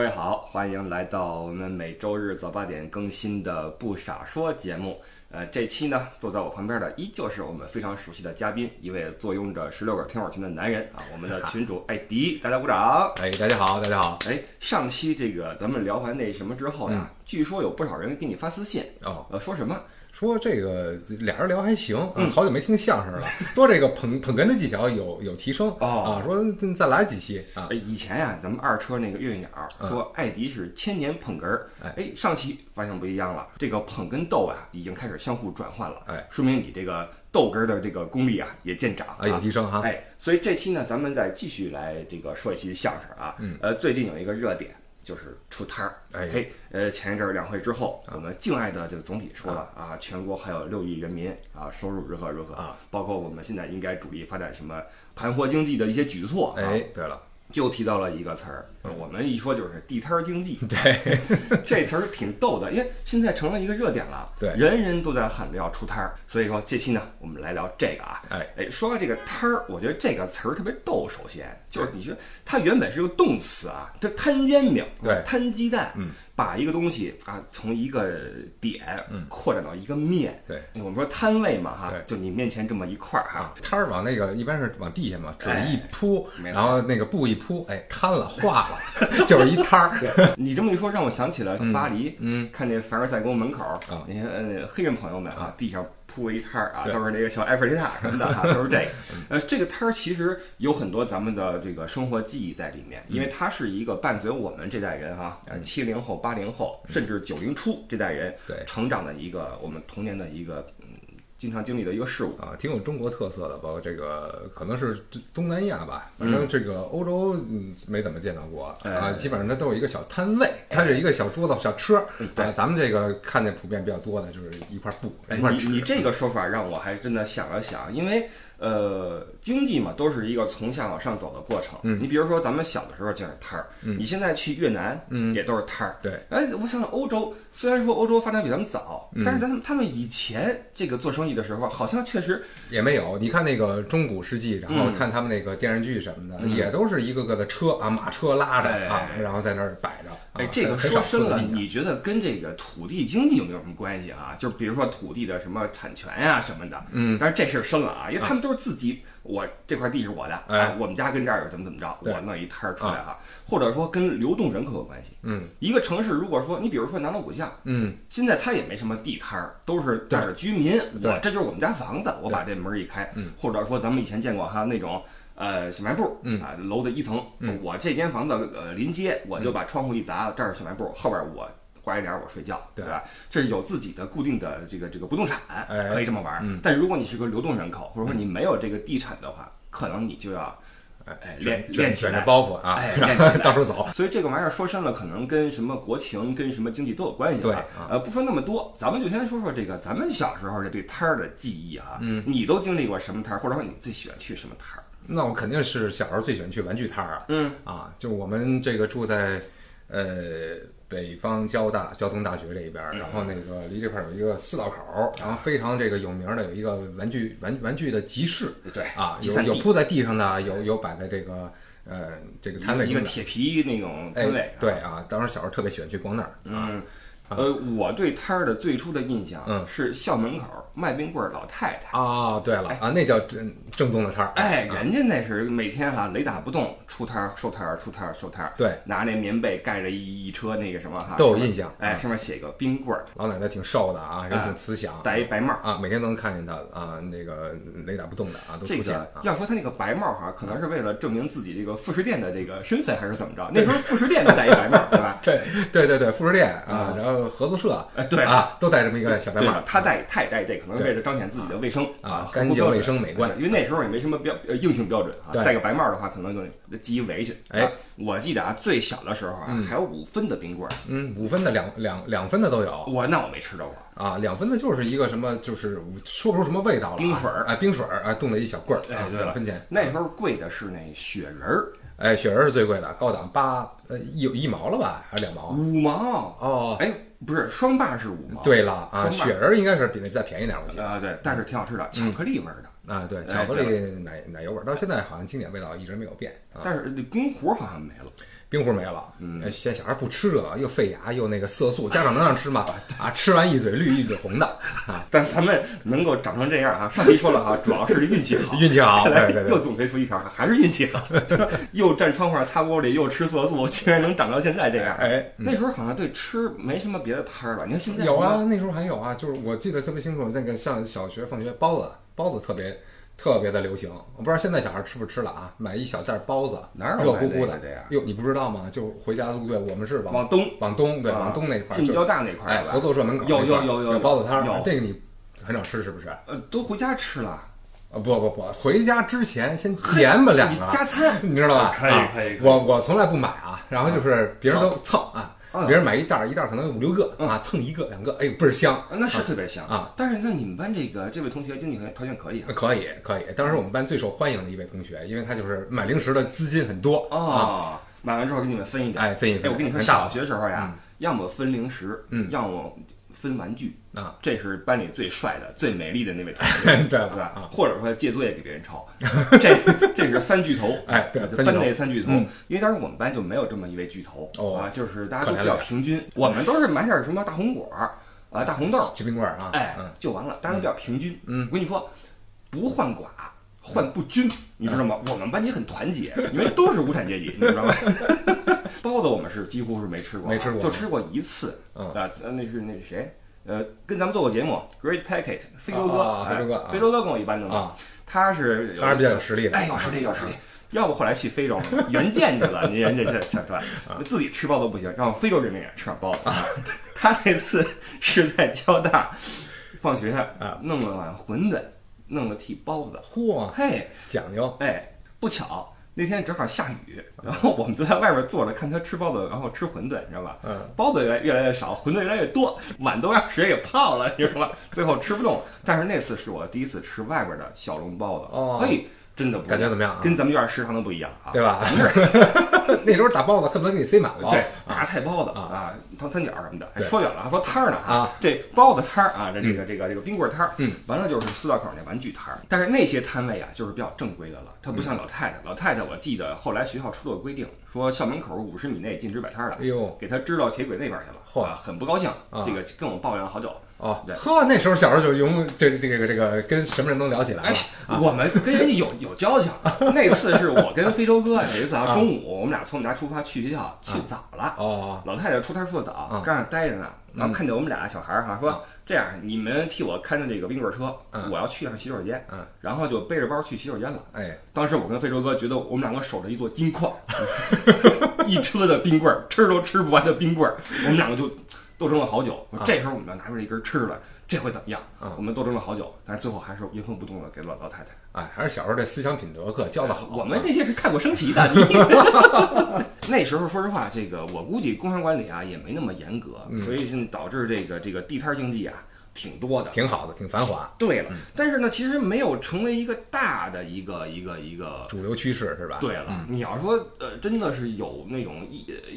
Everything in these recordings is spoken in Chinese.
各位好，欢迎来到我们每周日早八点更新的《不傻说》节目。呃，这期呢，坐在我旁边的依旧是我们非常熟悉的嘉宾，一位坐拥着十六个 听友群的男人啊，我们的群主艾迪，大家鼓掌。哎，大家好，大家好。哎，上期这个咱们聊完那什么之后呀，据说有不少人给你发私信哦，呃，说什么？说这个俩人聊还行，好久没听相声了，说这个捧捧哏的技巧有有提升啊，说再来几期啊。以前呀，咱们二车那个月月鸟说艾迪是千年捧哏儿，哎，上期发现不一样了，这个捧跟逗啊已经开始相互转换了，哎，说明你这个逗哏的这个功力啊也见长啊，有提升哈。哎，所以这期呢，咱们再继续来这个说一期相声啊，呃，最近有一个热点。就是出摊儿，哎嘿，呃，前一阵儿两会之后，我们敬爱的这个总理说了啊，全国还有六亿人民啊，收入如何如何啊，包括我们现在应该主力发展什么盘活经济的一些举措。哎，对了。就提到了一个词儿，我们一说就是地摊儿经济。对，这词儿挺逗的，因为现在成了一个热点了。对，人人都在喊着要出摊儿，所以说这期呢，我们来聊这个啊。哎哎，说到这个摊儿，我觉得这个词儿特别逗。首先就是你说它原本是个动词啊，它摊煎饼，对，摊鸡蛋，嗯。把一个东西啊，从一个点扩展到一个面，对，我们说摊位嘛，哈，就你面前这么一块儿哈，摊儿往那个一般是往地下嘛，纸一铺，然后那个布一铺，哎，摊了化了，就是一摊儿。你这么一说，让我想起了巴黎，嗯，看那凡尔赛宫门口啊，那些呃黑人朋友们啊，地上。铺一摊儿啊，都是那个小埃菲尔铁塔什么的哈，都是这个。呃，这个摊儿其实有很多咱们的这个生活记忆在里面，因为它是一个伴随我们这代人哈，呃，七零后、八零后，甚至九零初这代人成长的一个我们童年的一个。经常经历的一个事物啊，挺有中国特色的，包括这个可能是东南亚吧，反正这个欧洲嗯没怎么见到过啊，基本上它都有一个小摊位，它是一个小桌子、小车啊。咱们这个看见普遍比较多的就是一块布、一块纸。你这个说法让我还真的想了想，因为。呃，经济嘛，都是一个从下往上走的过程。嗯，你比如说咱们小的时候就是摊儿，你现在去越南，嗯，也都是摊儿。对，哎，我想想，欧洲虽然说欧洲发展比咱们早，但是咱们他们以前这个做生意的时候，好像确实也没有。你看那个中古世纪，然后看他们那个电视剧什么的，也都是一个个的车啊，马车拉着啊，然后在那儿摆着。哎，这个说深了，你觉得跟这个土地经济有没有什么关系啊？就比如说土地的什么产权呀什么的。嗯，但是这事儿深了啊，因为他们都是自己。我这块地是我的，哎，我们家跟这儿有怎么怎么着，我弄一摊儿出来哈，或者说跟流动人口有关系。嗯，一个城市如果说你比如说南锣鼓巷，嗯，现在它也没什么地摊儿，都是这儿的居民，我这就是我们家房子，我把这门一开，或者说咱们以前见过哈那种呃小卖部，啊楼的一层，我这间房子呃临街，我就把窗户一砸，这儿小卖部，后边我。挂一点我睡觉，对吧？这是有自己的固定的这个这个不动产，可以这么玩。但如果你是个流动人口，或者说你没有这个地产的话，可能你就要哎练练起来包袱啊，哎 到处走。所以这个玩意儿说深了，可能跟什么国情、跟什么经济都有关系。对，呃，不说那么多，咱们就先说说这个咱们小时候这对摊儿的记忆啊。嗯，你都经历过什么摊儿，或者说你最喜欢去什么摊儿？那我肯定是小时候最喜欢去玩具摊儿啊。嗯啊，就我们这个住在呃。北方交大交通大学这一边，然后那个离这块有一个四道口，然后非常这个有名的有一个玩具玩玩具的集市，对啊，有有铺在地上的，有有摆在这个呃这个摊位一个铁皮那种摊位，对啊，当时小时候特别喜欢去逛那儿，嗯。呃，我对摊儿的最初的印象，嗯，是校门口卖冰棍儿老太太啊。对了啊，那叫正正宗的摊儿。哎，人家那是每天哈雷打不动，出摊儿收摊儿，出摊儿收摊儿。对，拿那棉被盖着一一车那个什么哈，都有印象。哎，上面写个冰棍儿。老奶奶挺瘦的啊，人挺慈祥，戴一白帽啊，每天都能看见她啊，那个雷打不动的啊，都出现。要说她那个白帽哈，可能是为了证明自己这个副食店的这个身份，还是怎么着？那时候副食店都戴一白帽，对吧？对对对对，副食店啊，然后合作社。对啊，都戴这么一个小白帽。他戴，他也戴这，可能是为了彰显自己的卫生啊，干净卫生美观。因为那时候也没什么标硬性标准啊，戴个白帽的话，可能就系一围裙。哎，我记得啊，最小的时候啊，还有五分的冰棍儿。嗯，五分的、两两两分的都有。我那我没吃着过啊，两分的就是一个什么，就是说不出什么味道了。冰水儿，哎，冰水儿，哎，冻的一小棍儿。哎，对两分钱。那时候贵的是那雪人儿。哎，雪人是最贵的，高档八呃一一毛了吧，还是两毛？五毛哦，哎，不是双霸是五毛。对了啊，雪人应该是比那再便宜点，我记得。啊，对，但是挺好吃的，巧克力味儿的。啊，对，巧克力奶奶油味，到现在好像经典味道一直没有变。但是那公壶好像没了，冰壶没了，嗯，现在小孩不吃这个，又费牙又那个色素，家长能让吃吗？啊，吃完一嘴绿一嘴红的 啊！但咱们能够长成这样啊，上期说了哈，主要是运气好，运气好，对对对，又总结出一条，还是运气好，又站窗户上擦玻璃，又吃色素，竟然能长到现在这样。哎，那时候好像对吃没什么别的摊儿了，你看现在有啊，那时候还有啊，就是我记得特别清楚，那个上小学放学包子，包子特别。特别的流行，我不知道现在小孩吃不吃了啊？买一小袋包子，哪热乎乎的呀？哟，你不知道吗？就回家路对，我们是往往东，往东，对，往东那块，进交大那块，哎，合作社门口有有有有包子摊儿，这个你很少吃是不是？呃，都回家吃了。啊，不不不，回家之前先点吧两个加餐，你知道吧？可以可以。我我从来不买啊，然后就是别人都蹭啊。别人买一袋一袋可能有五六个啊，蹭一个两个，哎呦倍儿香，那是特别香啊！但是那你们班这个这位同学经济条件可以啊？可以可以，当时我们班最受欢迎的一位同学，因为他就是买零食的资金很多啊。买完之后给你们分一点，哎分一分。我跟你说，小学时候呀，要么分零食，嗯，要么。分玩具啊，这是班里最帅的、最美丽的那位同学，对吧？啊，或者说借作业给别人抄，这这是三巨头，哎，对，班内三巨头。因为当时我们班就没有这么一位巨头啊，就是大家都比较平均，我们都是买点什么大红果啊、大红豆、鸡冰棍啊，哎，就完了，大家都比较平均。嗯，我跟你说，不患寡，患不均，你知道吗？我们班级很团结，因为都是无产阶级，你知道吗？包子我们是几乎是没吃过，没吃过，就吃过一次。啊，那是那是谁？呃，跟咱们做过节目，Great Packet，非洲哥，非洲哥，非洲哥跟我一般的嘛。他是他是比较有实力的，哎，有实力，有实力。要不后来去非洲援建去了，人家这这这，自己吃包子不行，让非洲人民也吃点包子。他那次 是在交大放学啊，弄了碗馄饨，弄了屉包子。嚯，嘿，讲究。哎，不巧。那天正好下雨，然后我们就在外边坐着看他吃包子，然后吃馄饨，你知道吧？嗯，包子越来越来越少，馄饨越来越多，碗都让水给泡了，你知道吧？最后吃不动。但是那次是我第一次吃外边的小笼包子，哦，嘿。真的感觉怎么样？跟咱们院食堂的不一样啊，对吧？咱们这 那时候打包子恨不得给你塞满了，对，大菜包子啊，糖三角什么的。说远了，说摊儿呢啊，这包子摊儿啊，这这个这个这个冰棍摊儿，嗯，完了就是四道口那玩具摊儿。但是那些摊位啊，就是比较正规的了，它不像老太太。老太太，我记得后来学校出了规定，说校门口五十米内禁止摆摊儿的，哎呦，给他支到铁轨那边去了，嚯，很不高兴，这个跟我抱怨了好久。哦，呵，那时候小时候就用这这个这个跟什么人都聊起来了。哎，我们跟人家有有交情。那次是我跟非洲哥有一次啊，中午我们俩从我们家出发去学校，去早了。哦，老太太出摊出的早，刚上待着呢，然后看见我们俩小孩儿哈，说这样，你们替我看着这个冰棍车，我要去趟洗手间。嗯，然后就背着包去洗手间了。哎，当时我跟非洲哥觉得我们两个守着一座金矿，一车的冰棍儿，吃都吃不完的冰棍儿，我们两个就斗争了好久。这时候我们要拿出来一根吃来。这会怎么样？我们斗争了好久，但是最后还是原封不动的给了老太太。哎，还是小时候这思想品德课教的好。我们这些是看过升旗的。那时候说实话，这个我估计工商管理啊也没那么严格，所以现在导致这个这个地摊经济啊。挺多的，挺好的，挺繁华。对了，但是呢，其实没有成为一个大的一个一个一个主流趋势，是吧？对了，你要说呃，真的是有那种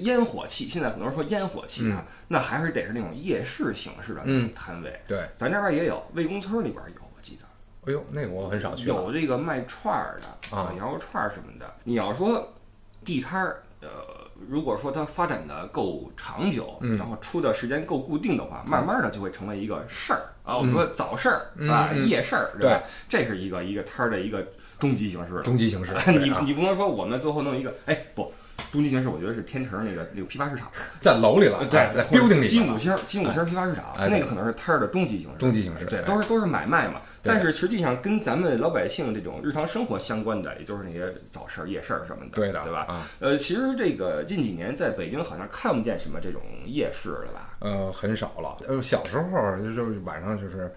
烟火气，现在很多人说烟火气啊，那还是得是那种夜市形式的那种摊位。对，咱这边也有，魏公村里边有，我记得。哎呦，那个我很少去。有这个卖串儿的啊，羊肉串儿什么的。你要说地摊儿，呃。如果说它发展的够长久，然后出的时间够固定的话，慢慢的就会成为一个事儿啊。我们说早事儿啊，夜事儿，对吧？这是一个一个摊儿的一个终极形式。终极形式，你你不能说我们最后弄一个，哎不。终极形式，我觉得是天成那个那个批发市场，在楼里了，对，在 building 里。金五星，金五星批发市场，那个可能是摊儿的终极形式。终极形式，对，都是都是买卖嘛。但是实际上跟咱们老百姓这种日常生活相关的，也就是那些早市、夜市什么的，对的，对吧？啊，呃，其实这个近几年在北京好像看不见什么这种夜市了吧？呃，很少了。呃，小时候就是晚上就是。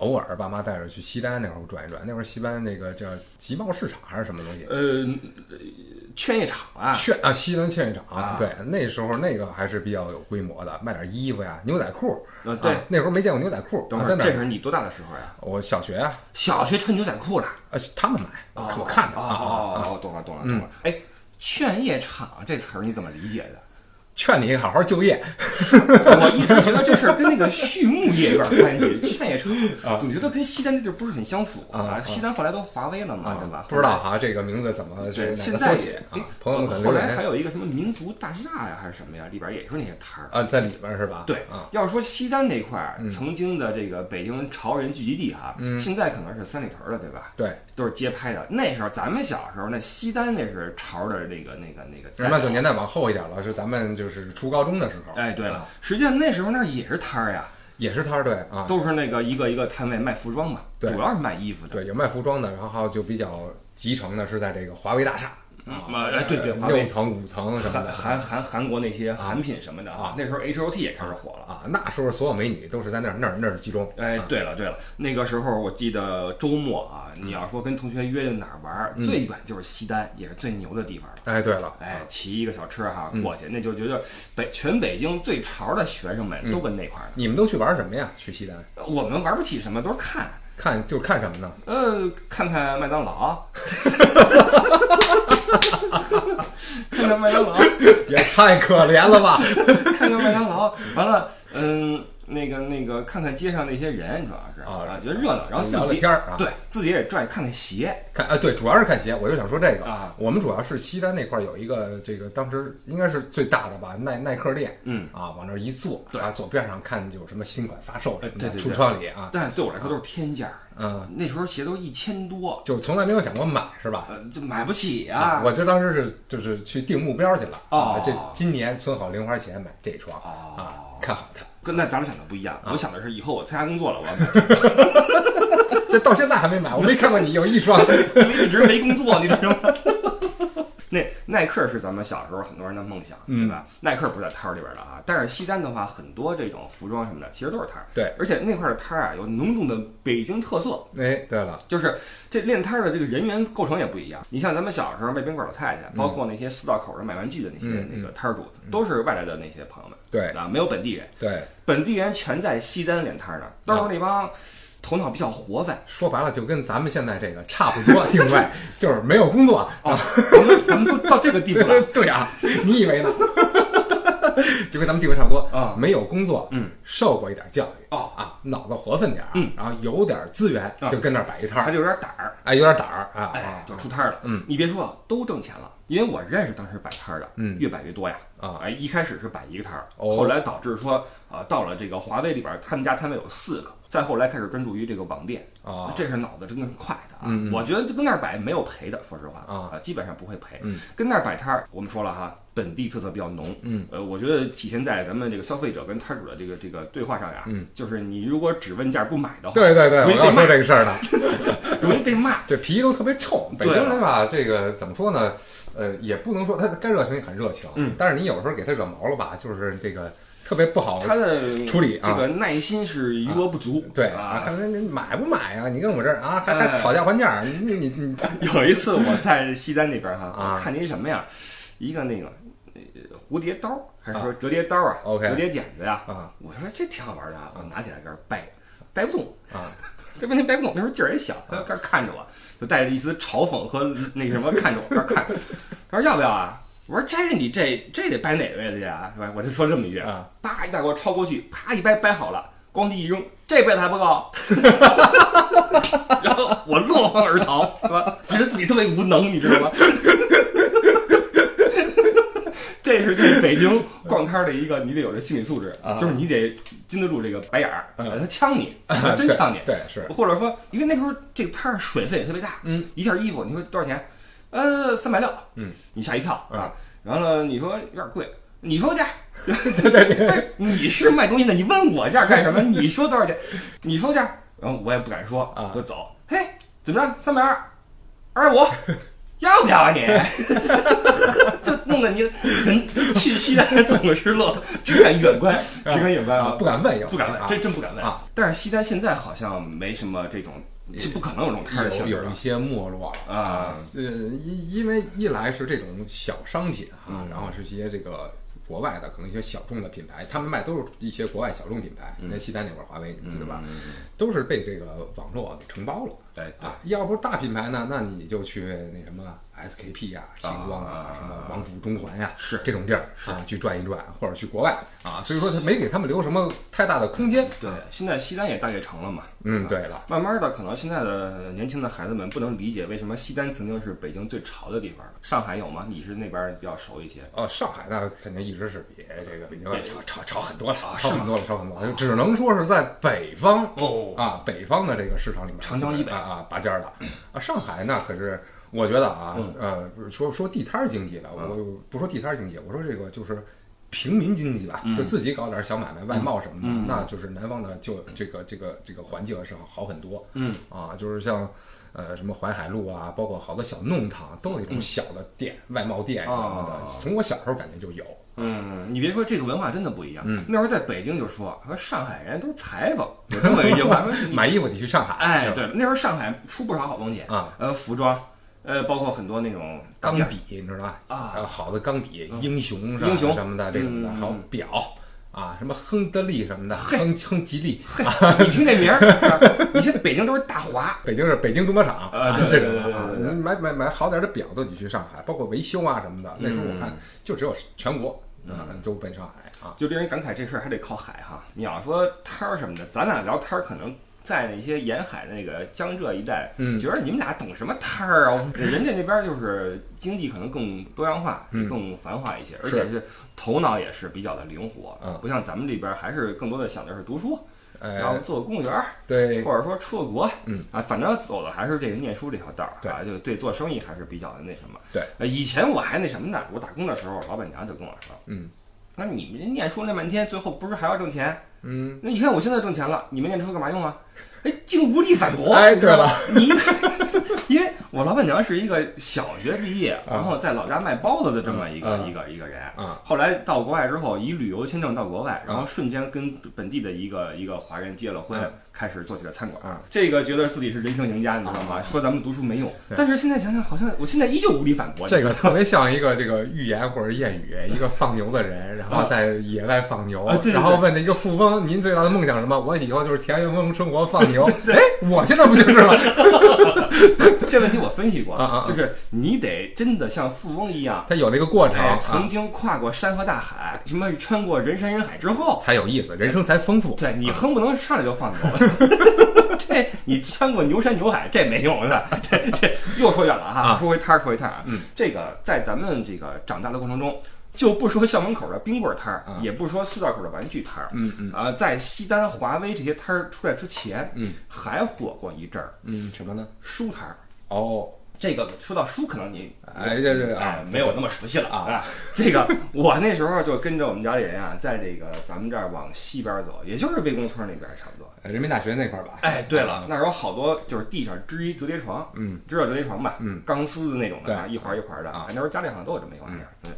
偶尔爸妈带着去西单那会儿转一转，那会儿西单那个叫集贸市场还是什么东西？呃，劝业场啊，劝啊，西单劝业场啊。对，那时候那个还是比较有规模的，卖点衣服呀，牛仔裤。呃，对，那时候没见过牛仔裤。等会儿，这是你多大的时候呀？我小学啊，小学穿牛仔裤了。呃，他们买，我看着。哦哦，懂了懂了懂了。哎，劝业场这词儿你怎么理解的？劝你好好就业，我一直觉得这事儿跟那个畜牧业有点关系，劝业成啊总觉得跟西单那地儿不是很相符啊西单后来都华威了嘛，啊对吧？不知道哈，这个名字怎么现在也？朋友们后来还有一个什么民族大厦呀，还是什么呀，里边也是那些摊儿。啊，在里边是吧？对啊，要是说西单那块儿嗯曾经的这个北京潮人聚集地哈，嗯现在可能是三里屯了，对吧？对，都是街拍的。那时候咱们小时候，那西单那是潮的那个那个那个。那就年代往后一点了，是咱们就是初高中的时候。哎，对啊了，实际上那时候那也是摊儿呀，也是摊儿对啊，都是那个一个一个摊位卖服装嘛，对主要是卖衣服的。对有卖服装的，然后就比较集成的是在这个华为大厦啊嗯，哎对对华为六层五层什么韩的韩韩韩国那些韩品什么的啊那时候 H O T 也开始火了。啊，那时候所有美女都是在那儿那儿那儿集中。哎啊，对了对了，那个时候我记得周末啊，你要说跟同学约哪儿玩最远就是西单，也是最牛的地方了。哎，对了，哎，骑一个小车哈嗯过去，那就觉得北全北京最潮的学生们都跟那块儿你们都去玩什么呀？去西单。我们玩不起什么，都是看，看就看什么呢？呃，看看麦当劳，看看麦当劳，也太可怜了吧！看看麦当劳，完了，嗯，那个那个，看看街上那些人，主要是啊觉得热闹，然后自聊聊己天儿啊。对自己也转看看鞋。看啊，对，主要是看鞋。我就想说这个啊，我们主要是西单那块儿有一个这个当时应该是最大的吧，耐耐克店。嗯。啊，往那儿一坐，对。啊，左边上看有什么新款发售什么的，橱窗里啊，但对我来说都是天价儿，嗯，那时候鞋都一千多，就从来没有想过买，是吧？呃，就买不起呀、啊，我这当时是就是去定目标去了哦。啊，这今年存好零花钱买这双哦。啊，看好它。跟那咱俩想的不一样，啊我想的是以后我参加工作了，我要买 这到现在还没买，我没看过你有一双。因为一直没工作，你知道吗？那耐克是咱们小时候很多人的梦想，对吧？耐克不是在摊儿里边的啊，但是西单的话，很多这种服装什么的，其实都是摊儿。对，而且那块儿的摊儿啊，有浓重的北京特色，哎，对了，就是这练摊儿的这个人员构成也不一样。你像咱们小时候卖冰棍儿老太太，包括那些四道口的卖玩具的那些嗯那个摊儿主，都是外来的那些朋友们对啊，没有本地人，对，本地人全在西单练摊儿呢，都是那帮头脑比较活泛。说白了就跟咱们现在这个差不多 定位，就是没有工作。啊，咱们咱们都到这个地步了，对啊，你以为呢？就跟咱们地位差不多啊没有工作，嗯，受过一点教育哦啊，脑子活泛点儿，嗯，然后有点资源，啊就跟那儿摆一摊儿，他就有点胆儿，哎，有点胆儿啊哎啊，就出摊儿了。嗯，你别说，都挣钱了，因为我认识当时摆摊儿的，嗯越摆越多呀。啊哎，一开始是摆一个摊儿，哦后来导致说啊，到了这个华为里边儿，他们家摊位有四个，再后来开始专注于这个网店。啊，这是脑子真的是快的啊！我觉得就跟那儿摆没有赔的，说实话啊基本上不会赔。嗯跟那儿摆摊儿，我们说了哈，本地特色比较浓。嗯，呃，我觉得体现在咱们这个消费者跟摊主的这个这个对话上呀。嗯，就是你如果只问价不买的话，对对对，我要说这个事儿呢。容易被骂。这脾气都特别臭。北京人吧，这个怎么说呢？呃，也不能说他该热情也很热情，嗯，但是你有时候给他惹毛了吧，就是这个特别不好。他的处理啊这个耐心是余额不足。对啊，看人你买不买啊？你跟我这儿啊，还讨价还价，你你你你有一次我在西单那边哈，啊我看见一什么呀？一个那个呃蝴蝶刀，还是说折叠刀啊？OK 折叠剪子呀。啊我说这挺好玩的啊，我拿起来搁这掰，掰不动。啊，这问题掰不动，那时候劲儿也小，他在那看着我，就带着一丝嘲讽和那个什么看着我，那儿看。他说要不要啊？我说摘着你这这得掰哪个位置去啊？是吧？我就说这么一句啊，叭一大给我抄过去，啪一掰掰好了，咣叽一扔，这辈子还不够。然后我落荒而逃，是吧？觉得自己特别无能，你知道吗？这是在北京 逛摊儿的一个你得有这心理素质，啊就是你得经得住这个白眼儿，嗯他呛你，真呛你。对是，或者说，因为那时候这个摊儿水分也特别大，嗯，一件衣服你说多少钱？呃，三百六，嗯，你吓一跳嗯啊。然后呢，你说有点贵，你说价，对对对，你是卖东西的，你问我价干什么？你说多少钱？你说价，然后我也不敢说啊就走。嘿，怎么着？三百二，二十五。要不要啊你？就弄得你很去西单怎么是乐，只敢远观，只敢远观啊，不敢问，也不敢问，啊真真不敢问啊。但是西单现在好像没什么这种，就不可能有这种摊儿的性质了有有一些没落了啊。呃，因因为一来是这种小商品啊嗯，然后是一些这个国外的可能一些小众的品牌，他们卖都是一些国外小众品牌。你看西单那会儿华为你记得吧？都是被这个网络给承包了。哎啊，要不是大品牌呢，那你就去那什么 SKP 呀、星光啊什么王府中环呀，是这种地儿啊，去转一转，或者去国外啊，所以说他没给他们留什么太大的空间。对，现在西单也大悦城了嘛。嗯，对了，慢慢的，可能现在的年轻的孩子们不能理解为什么西单曾经是北京最潮的地方。上海有吗？你是那边比较熟一些。哦，上海那肯定一直是比这个北京要潮潮潮很多了，啊潮很多了，潮很多了。只能说是在北方哦啊，北方的这个市场里面，长江以北啊啊拔尖儿的啊。上海那可是，我觉得啊，嗯呃，说说地摊儿经济了，我不说地摊儿经济，我说这个就是。平民经济吧，就自己搞点小买卖、外贸什么的，嗯那就是南方的就这个这个这个环境是好很多。嗯啊，就是像呃什么淮海路啊，包括好多小弄堂，都有那种小的店、外贸店什么的。哦从我小时候感觉就有。嗯，你别说这个文化真的不一样。嗯那时候在北京就说说上海人都是裁缝，有这么一句话。说买衣服得去上海。哎，对，那时候上海出不少好东西啊，呃，服装，呃，包括很多那种钢笔，你知道吧？啊呃好的钢笔，英雄是吧英雄什么的这种的，嗯还有表啊，什么亨德利什么的，亨亨吉利。你听这名儿，你现在北京都是大华。北京是北京多摩厂啊这种的啊买买买好点的表都得去上海，包括维修啊什么的。那时候我看就只有全国啊都奔上海啊。就令人感慨，这事儿还得靠海哈。你要说摊儿什么的，咱俩聊摊儿，可能在那些沿海那个江浙一带，嗯觉得你们俩懂什么摊儿啊？人家那边就是经济可能更多样化，嗯更繁华一些，而且是头脑也是比较的灵活，嗯不像咱们这边还是更多的想的是读书，然后哎，做个公务员儿，对，或者说出个国，嗯啊，反正走的还是这个念书这条道儿，对啊，就对做生意还是比较的那什么。对呃，以前我还那什么呢，我打工的时候，老板娘就跟我说，嗯那你们这念书那半天，最后不是还要挣钱？嗯，那你看我现在挣钱了，你们念书干嘛用啊？哎，竟无力反驳。哎对了，你 因为我老板娘是一个小学毕业，然后在老家卖包子的这么一个、嗯一个一个人。啊后来到国外之后，以旅游签证到国外，然后瞬间跟本地的一个一个华人结了婚，嗯开始做起了餐馆。嗯这个觉得自己是人生赢家，你知道吗？说咱们读书没用，但是现在想想，好像我现在依旧无力反驳。这个特别像一个这个寓言或者谚语，一个放牛的人，然后在野外放牛，然后问那个富翁：“您最大的梦想什么？”我以后就是田园风生活，放牛。哎，我现在不就是了？这问题我分析过，就是你得真的像富翁一样。他有那个过程，曾经跨过山和大海，什么穿过人山人海之后，才有意思，人生才丰富。对你哼不能上来就放牛，这你穿过牛山牛海，这没用的。这这又说远了哈，啊说回摊儿，说回摊儿啊。嗯，这个在咱们这个长大的过程中，就不说校门口的冰棍摊儿，啊也不说四道口的玩具摊儿，嗯嗯啊，在西单、华威这些摊儿出来之前，嗯，还火过一阵儿嗯，什么呢？书摊儿。哦，这个说到书，可能你哎，这这哎啊，没有那么熟悉了啊。这个我那时候就跟着我们家里人啊，在这个咱们这儿往西边走，也就是魏公村那边差不多。人民大学那块儿吧？哎，对了啊，那儿有好多就是地上支一折叠床，嗯，知道折叠床吧？嗯，钢丝的那种的啊，一环一环的啊那时候家里好像都有这么一玩意儿，嗯，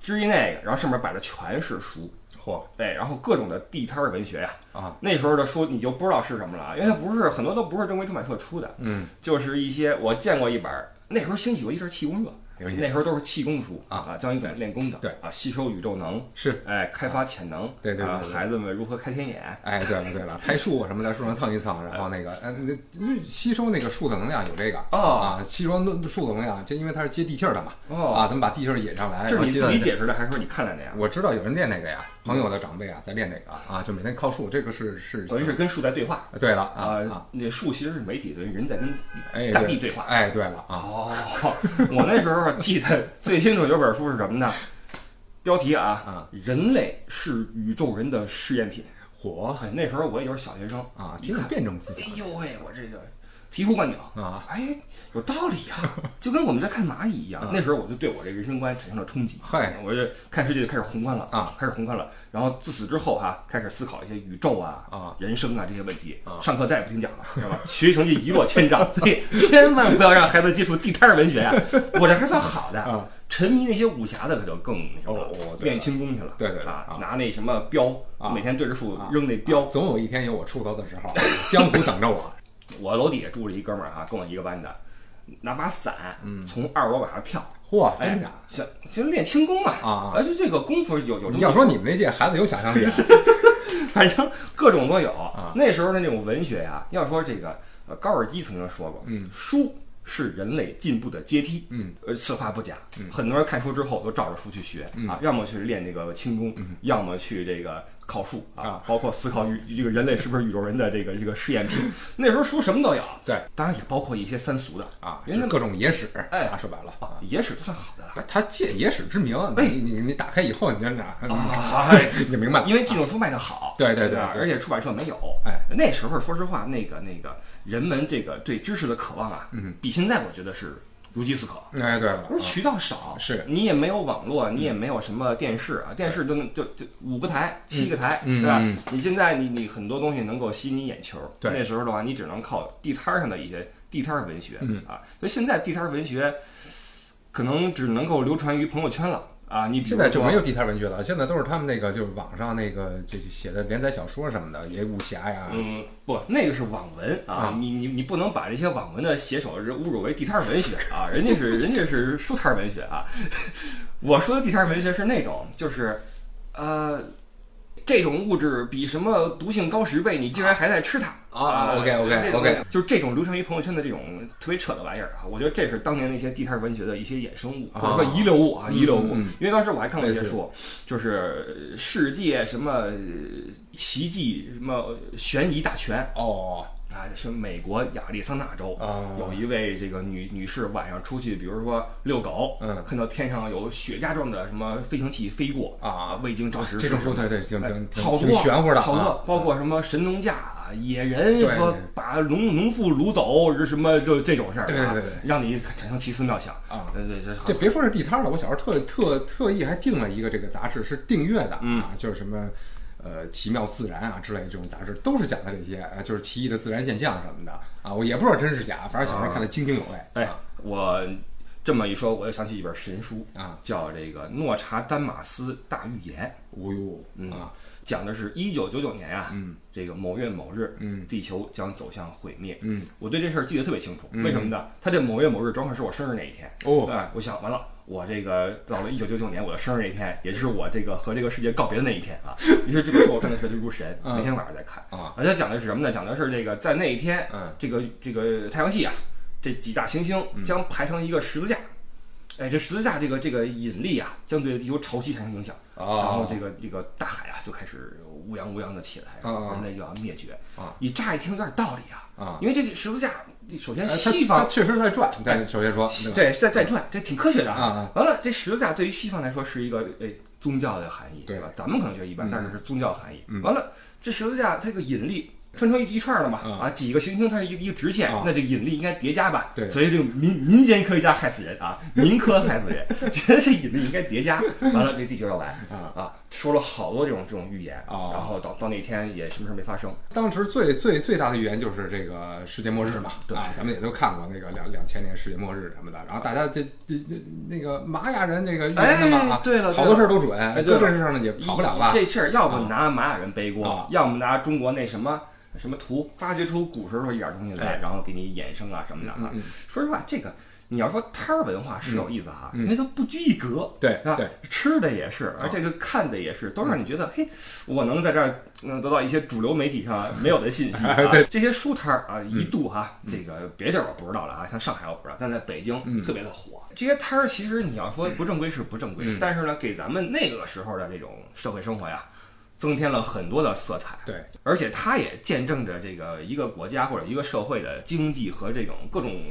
支一那个，然后上面摆的全是书，嚯对，然后各种的地摊文学呀，啊，那时候的书你就不知道是什么了，因为它不是很多都不是正规出版社出的，嗯，就是一些我见过一本儿，那时候兴起过一阵气功热，那时候都是气功书啊啊，教你怎么练功的，对。啊，吸收宇宙能，是。哎，开发潜能，啊对对对孩子们如何开天眼，哎，对了对了，拍树什么在，树上蹭一蹭，然后那个，嗯，那吸收那个树的能量有这个哦。啊，吸收那树的能量，这因为它是接地气儿的嘛，哦。啊，咱们把地气儿引上来，这是你自己解释的还是说你看来的呀？我知道有人练那个呀，朋友的长辈啊在练那个啊，就每天靠树，这个是是等于是跟树在对话。对了啊啊，啊，那树其实是媒体，等于人在跟哎，大地对话。哎，对了啊，哦，我那时候记得最清楚有本书是什么呢？标题啊啊，人类是宇宙人的试验品。火哎，那时候我也就是小学生啊，挺有辩证思哎想呦喂，我这个醍醐灌顶啊，哎，有道理呀、就跟我们在看蚂蚁一样。那时候我就对我这人生观产生了冲击，嗨，我就看世界就开始宏观了啊，开始宏观了。然后自此之后哈、开始思考一些宇宙啊、啊人生啊这些问题。啊上课再也不听讲了，知道吧？学习成绩一落千丈，所 以千万不要让孩子接触地摊儿文学呀、我这还算好的，啊沉迷那些武侠的可就更那什么了哦练轻功去了。对对对啊啊，拿那什么镖，啊每天对着树啊扔那镖。总有一天有我出头的时候，江湖等着我。我楼底下住着一哥们儿哈，跟我一个班的，拿把伞，从二楼往上跳，嚯，哎真的啊！，想就练轻功嘛，啊啊。而且这个功夫有有你要说你们那届孩子有想象力啊，反正各种都有。啊。那时候的那种文学呀，要说这个呃，高尔基曾经说过，嗯，书是人类进步的阶梯，嗯，呃，此话不假。很多人看书之后都照着书去学啊，要么去练这个轻功，要么去这个。考数啊，包括思考宇这个人类是不是宇宙人的这个这个试验品。那时候书什么都有，对，当然也包括一些三俗的。啊，人家各种野史，哎，说白了，野史都算好的。了。他借野史之名，哎，你你打开以后，你就哪，你明白？因为这种书卖的好，对对对，而且出版社没有。哎，那时候说实话，那个那个人们这个对知识的渴望啊，嗯，比现在我觉得是。如饥似渴，哎，对了，不是渠道少，是。你也没有网络，你也没有什么电视啊，电视就就就五个台、七个台，对吧？你现在你你很多东西能够吸引你眼球，对，那时候的话，你只能靠地摊上的一些地摊文学，嗯。啊，所以现在地摊文学可能只能够流传于朋友圈了。啊，你现在就没有地摊文学了，现在都是他们那个就是网上那个就写的连载小说什么的，也武侠呀。嗯，不，那个是网文啊，你你你不能把这些网文的写手是侮辱为地摊文学啊，人家是人家是书摊文学啊。我说的地摊文学是那种，就是呃。这种物质比什么毒性高十倍，你竟然还在吃它啊？OK OK OK，就是这种流传于朋友圈的这种特别扯的玩意儿啊！我觉得这是当年那些地摊文学的一些衍生物，或者说遗留物啊，遗留物。因为当时我还看过一些书，就是世界什么奇迹，什么悬疑大全哦。啊，是美国亚利桑那州有一位这个女女士晚上出去，比如说遛狗，嗯，看到天上有雪茄状的什么飞行器飞过啊，未经证实。这种说对对，挺挺好挺玄乎的，好多包括什么神农架啊野人说把农农妇掳走，是什么就这种事儿，对对对，让你产生奇思妙想啊。对对，这别说是地摊了，我小时候特特特意还订了一个这个杂志，是订阅的啊，就是什么。呃，奇妙自然啊之类的这种杂志都是讲的这些，呃，就是奇异的自然现象什么的啊，我也不知道真是假，反正小时候看的津津有味。哎，我这么一说，我又想起一本神书啊，叫这个《诺查丹马斯大预言》。哦呦，嗯，讲的是一九九九年啊，嗯，这个某月某日，嗯，地球将走向毁灭。嗯，我对这事儿记得特别清楚，为什么呢？他这某月某日正好是我生日那一天。哦，哎，我想完了。我这个到了一九九九年，我的生日那天，也就是我这个和这个世界告别的那一天啊。于是这本书我看的特别入神，每天晚上在看啊。而且讲的是什么呢？讲的是这个在那一天，嗯，这个这个太阳系啊，这几大行星将排成一个十字架。哎，这十字架这个这个引力啊，将对地球潮汐产生影响。然后这个这个大海啊，就开始乌泱乌泱的起来，人类就要灭绝。啊，你乍一听有点道理啊。啊，因为这个十字架。首先，西方确实在转。但，首先说，对，在在转，这挺科学的啊。完了，这十字架对于西方来说是一个诶宗教的含义，对吧？咱们可能觉得一般，但是是宗教含义。嗯。完了，这十字架它这个引力串成一一串了嘛，啊，几个行星它是一个一个直线，那这个引力应该叠加吧？对。所以这个民民间科学家害死人啊，民科害死人，觉得这引力应该叠加，完了这地球要完啊啊。说了好多这种这种预言啊，然后到到那天也什么事没发生。当时最最最大的预言就是这个世界末日嘛，对，咱们也都看过那个两两千年世界末日什么的。然后大家这这那个玛雅人这个预言的嘛，对了，好多事儿都准，搁这事上呢也跑不了吧？这事儿要不拿玛雅人背锅，要么拿中国那什么什么图发掘出古时候一点东西来，然后给你衍生啊什么的啊。说实话，这个。你要说摊儿文化是有意思哈，因为它不拘一格，对，吧？吃的也是，而这个看的也是，都让你觉得，嘿，我能在这儿能得到一些主流媒体上 没有的信息。对，这些书摊儿啊，一度哈，这个别地儿我不知道了啊，像上海我不知道，但在北京特别的火。这些摊儿其实你要说不正规是不正规，但是呢，给咱们那个时候的这种社会生活呀。增添了很多的色彩，对，而且它也见证着这个一个国家或者一个社会的经济和这种各种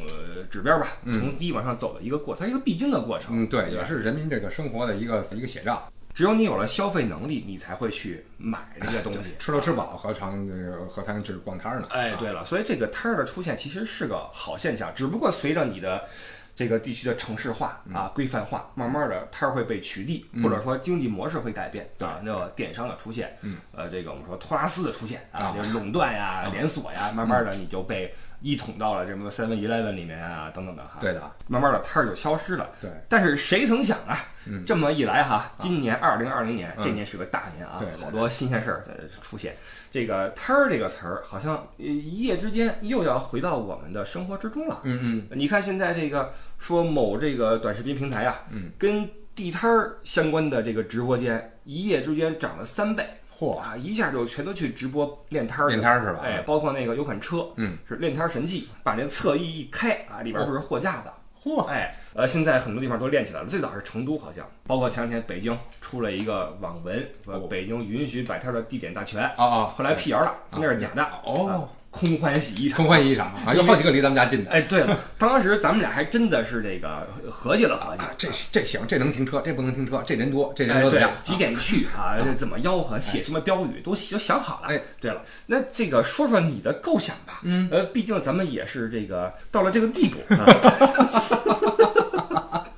指标吧，从低往上走的一个过，它一个必经的过程。嗯，对，也是人民这个生活的一个一个写照。只有你有了消费能力，你才会去买这些东西。吃了吃饱，何尝何谈去逛摊呢？哎，对了，所以这个摊儿的出现其实是个好现象，只不过随着你的。这个地区的城市化啊，规范化，慢慢的摊儿会被取缔，或者说经济模式会改变，啊，那个电商的出现，呃，这个我们说托拉斯的出现啊，这垄断呀、连锁呀，慢慢的你就被一统到了这么 Seven Eleven 里面啊，等等的哈。对的，慢慢的摊儿就消失了。对，但是谁曾想啊，这么一来哈，今年二零二零年这年是个大年啊，好多新鲜事儿在出现。这个摊儿这个词儿，好像一夜之间又要回到我们的生活之中了。嗯嗯，你看现在这个说某这个短视频平台啊，嗯，跟地摊儿相关的这个直播间，一夜之间涨了三倍。嚯啊，一下就全都去直播练摊儿了，练摊儿是吧哎，包括那个有款车，嗯，是练摊儿神器，把那侧翼一开啊，里边都是货架子。嚯，哎，呃，现在很多地方都练起来了。最早是成都，好像，包括前两天北京出了一个网文，说北京允许摆摊的地点大全，啊啊，后来辟谣了，那是假的。哦啊，空欢喜一场，空欢喜一场啊，有好几个离咱们家近的。哎，对了，当时咱们俩还真的是这个合计了合计，啊，这这行，这能停车，这不能停车，这人多，这人多怎么样？，几点去啊？怎么吆喝？写什么标语都都想好了。哎，对了，那这个说说你的构想吧。嗯，呃，毕竟咱们也是这个到了这个地步啊。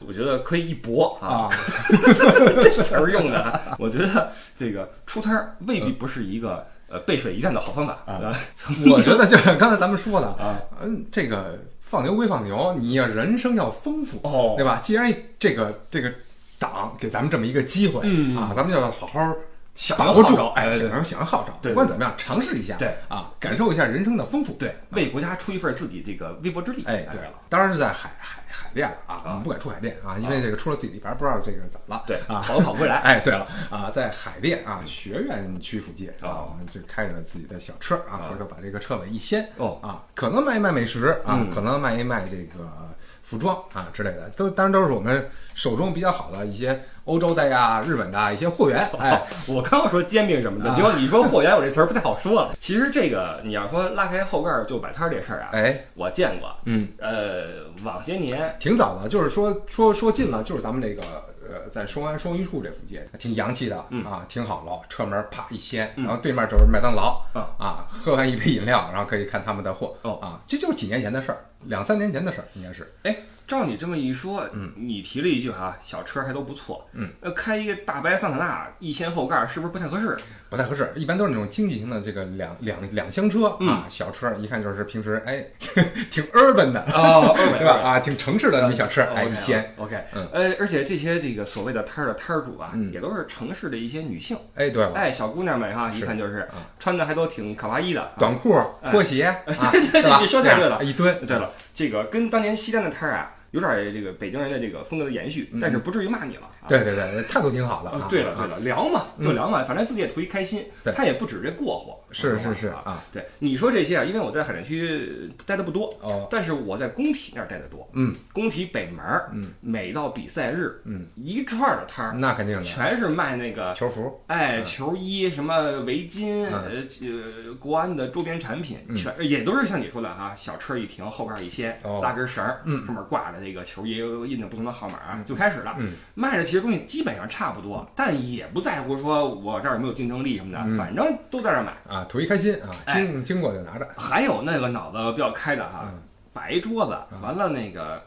我觉得可以一搏啊，啊，这词儿用的啊，我觉得这个出摊儿未必不是一个呃背水一战的好方法啊。我觉得就是刚才咱们说的啊，嗯，这个放牛归放牛，你要人生要丰富，哦对吧？既然这个这个党给咱们这么一个机会，嗯啊，咱们就要好好响把握住应号召，哎，对对响应响应号召，对不管怎么样，尝试一下，对啊，感受一下人生的丰富，对为国家出一份自己这个微薄之力。哎，对了，当然是在海海海淀了啊，我们不敢出海淀啊，因为这个出了自己地盘，不知道这个怎么了。对啊，跑都跑不回来。哎，对了啊，在海淀啊学院区附近啊，哦。我们就开着自己的小车啊，回头把这个车尾一掀哦。啊，可能卖一卖美食啊嗯，可能卖一卖这个服装啊之类的，都当然都是我们手中比较好的一些欧洲的呀、日本的啊一些货源。哎，我刚要说煎饼什么的，结果你说货源，我这词儿不太好说了。其实这个你要说拉开后盖儿就摆摊儿这事儿啊，哎，我见过。嗯，呃，往些年挺早的，就是说说说近了，就是咱们这个呃，在双安双榆树这附近，挺洋气的、嗯啊，挺好了。车门啪一掀，嗯然后对面就是麦当劳啊啊，喝完一杯饮料，然后可以看他们的货哦啊，这就是几年前的事儿，两三年前的事儿应该是。哎，照你这么一说，嗯，你提了一句哈，小车还都不错，嗯，呃，开一个大白桑塔纳一掀后盖儿，是不是不太合适？不太合适，一般都是那种经济型的这个两两两厢车嗯啊，小车一看就是平时哎挺 urban 的哦 对吧？啊，挺城市的那么一小车，哎一掀，，OK，嗯呃，而且这些这个所谓的摊儿的摊儿主啊，嗯也都是城市的一些女性，哎对了，哎，小姑娘们哈，一看就是啊穿的还都挺卡哇伊的，啊短裤、拖鞋啊，对对？你说太对了一蹲，对了，这个跟当年西单的摊儿啊，有点儿这个北京人的这个风格的延续，但是不至于骂你了。啊。对对对，态度挺好的对了啊对了，聊嘛就聊嘛，反正自己也图一开心对，他也不指这过活。是是是啊。啊，对你说这些啊，因为我在海淀区待的不多，哦，但是我在工体那儿待的多。嗯，工体北门儿，嗯，每到比赛日，嗯，一串儿的摊儿，那肯定的，全是卖那个球服，哎，球衣什么围巾，嗯。呃呃，国安的周边产品，嗯。全也都是像你说的哈，小车一停，后边一掀，哦。拉根绳儿，嗯。上面挂着那个球衣，印着不同的号码，就开始了。嗯。卖的其实东西基本上差不多，但也不在乎说我这儿有没有竞争力什么的，嗯反正都在这儿买。啊，图一开心啊，哎经经过就拿着，还有那个脑子比较开的哈，嗯摆一桌子，完了那个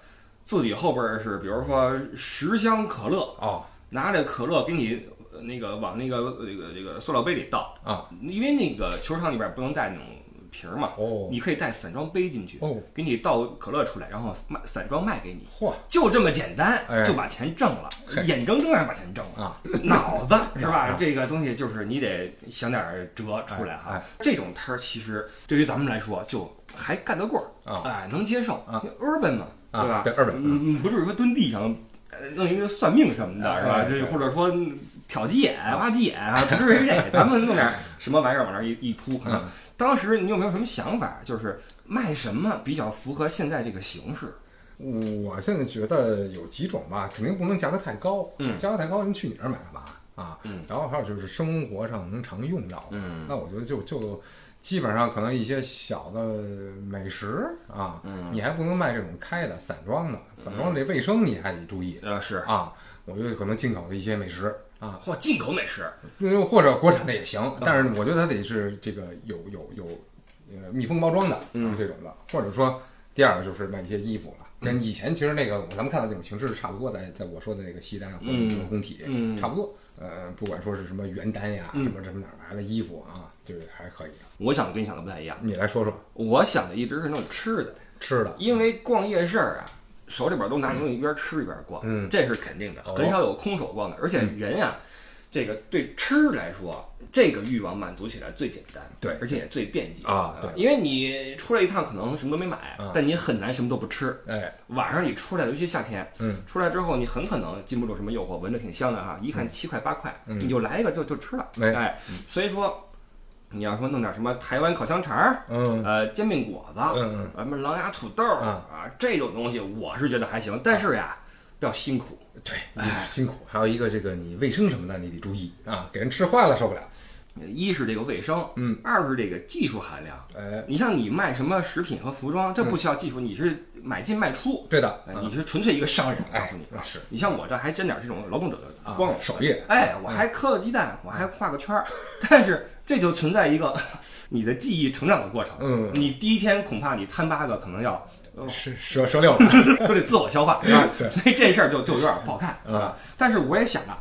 自己后边儿是比如说十箱可乐，哦拿着可乐给你呃那个往那个呃这个这个塑料杯里倒。啊因为那个球场里边不能带那种瓶儿嘛，哦。你可以带散装杯进去，哦，给你倒可乐出来，然后卖散装卖给你，�i，就这么简单哎，就把钱挣了，眼睁睁让把钱挣了。啊，脑子 是吧？啊？这个东西就是你得想点儿辙出来哈。这种摊儿其实对于咱们来说就还干得过啊。哎，能接受。啊，urban 嘛，啊对吧？对，urban 嗯，不至于说蹲地上，呃弄一个算命什么的，是吧？这或者说挑鸡眼、挖鸡眼啊，不至于这，咱们弄点什么玩意儿往那儿一一铺。可能嗯当时你有没有什么想法？就是卖什么比较符合现在这个形式？我现在觉得有几种吧，肯定不能价格太高，嗯价格太高，您去你那儿买吧啊，嗯然后还有就是生活上能常用到的，嗯那我觉得就就基本上可能一些小的美食啊，嗯你还不能卖这种开的散装的，散装这卫生你还得注意呃，是，啊，我觉得可能进口的一些美食啊，或，进口美食，又或者国产的也行，但是我觉得它得是这个有有有呃密封包装的，嗯这种的，或者说第二个就是卖一些衣服了，跟以前其实那个咱们看到这种形式是差不多，在在我说的那个西单或者这个工体，嗯差不多，呃，不管说是什么原单呀，嗯什么什么哪儿来的衣服啊，就是还可以的。我想跟你想的不太一样。你来说说我想的一直是那种吃的，吃的，因为逛夜市儿啊，手里边都拿东西一边吃一边逛，嗯这是肯定的，哦很少有空手逛的。而且人啊，这个对吃来说，这个欲望满足起来最简单，对，而且也最便捷啊。对，因为你出来一趟可能什么都没买，但你很难什么都不吃。哎，晚上你出来，尤其夏天，嗯，出来之后你很可能禁不住什么诱惑，闻着挺香的哈，一看七块八块，你就来一个就就吃了。哎，所以说。你要说弄点什么台湾烤香肠儿，嗯，呃，煎饼果子，嗯什么狼牙土豆啊，这种东西我是觉得还行，但是呀，比较辛苦，对，辛苦。还有一个这个你卫生什么的你得注意啊，给人吃坏了受不了。一是这个卫生，嗯，二是这个技术含量。哎，你像你卖什么食品和服装，这不需要技术，你是买进卖出，对的，你是纯粹一个商人。告诉你，是你像我这还沾点这种劳动者的光荣手艺。哎，我还磕个鸡蛋，我还画个圈儿，但是这就存在一个。你的记忆成长的过程，嗯，你第一天恐怕你摊八个可能要是折折六，都得自我消化，是吧？对，所以这事儿就就有点不好看，啊。但是我也想啊，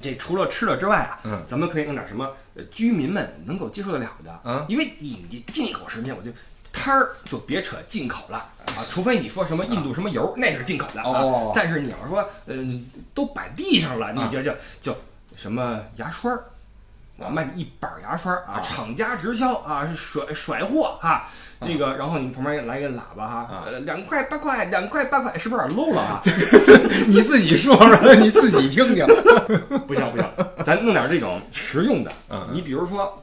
这除了吃了之外啊，嗯，咱们可以弄点什么呃居民们能够接受得了的，嗯，因为你你进口食品，我就摊儿就别扯进口了啊，除非你说什么印度什么油，那是进口的啊。但是你要说呃都摆地上了，你就就就什么牙刷儿。啊，卖一板牙刷啊，厂家直销啊，甩甩货哈，这个，然后你旁边来个喇叭哈，两块八块，两块八块，是不是有点 low 了啊？你自己说说，你自己听听。不行不行，咱弄点这种实用的。你比如说，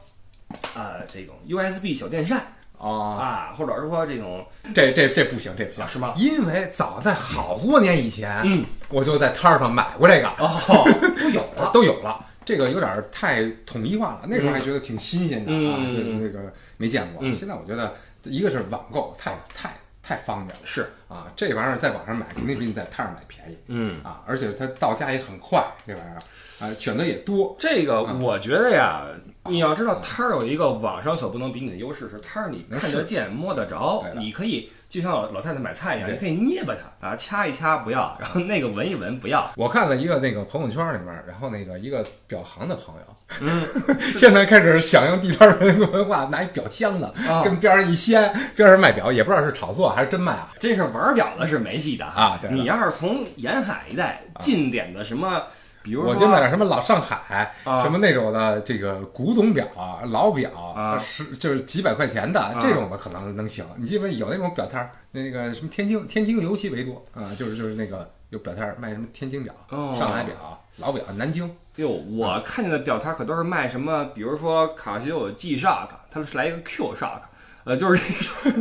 呃，这种 USB 小电扇啊啊，或者是说这种，这这这不行，这不行，是吗？因为早在好多年以前，嗯，我就在摊儿上买过这个，哦，都有了，都有了。这个有点太统一化了，那时候还觉得挺新鲜的啊，这那个没见过。现在我觉得，一个是网购太太太方便了，是啊，这玩意儿在网上买肯定比你在摊上买便宜，嗯啊，而且它到家也很快，这玩意儿啊选择也多。这个我觉得呀，你要知道摊儿有一个网上所不能比拟的优势是摊儿你看得见摸得着，你可以。就像老老太太买菜一样，你可以捏巴它啊，掐一掐不要，然后那个闻一闻不要。我看了一个那个朋友圈里面，然后那个一个表行的朋友，嗯，现在开始响应地摊文化，拿一表箱子跟边上一掀，边上卖表，也不知道是炒作还是真卖啊。真是玩表的是没戏的啊！你要是从沿海一带近点的什么。比如我就买点什么老上海，什么那种的这个古董表、老表，啊十就是几百块钱的这种的可能能行。你基本有那种表摊儿，那个什么天津，天津尤其为多啊，就是就是那个有表摊儿卖什么天津表、上海表、老表、南京。哟，我看见的表摊可都是卖什么，比如说卡西欧 G Shock，它是来一个 Q Shock。呃，就是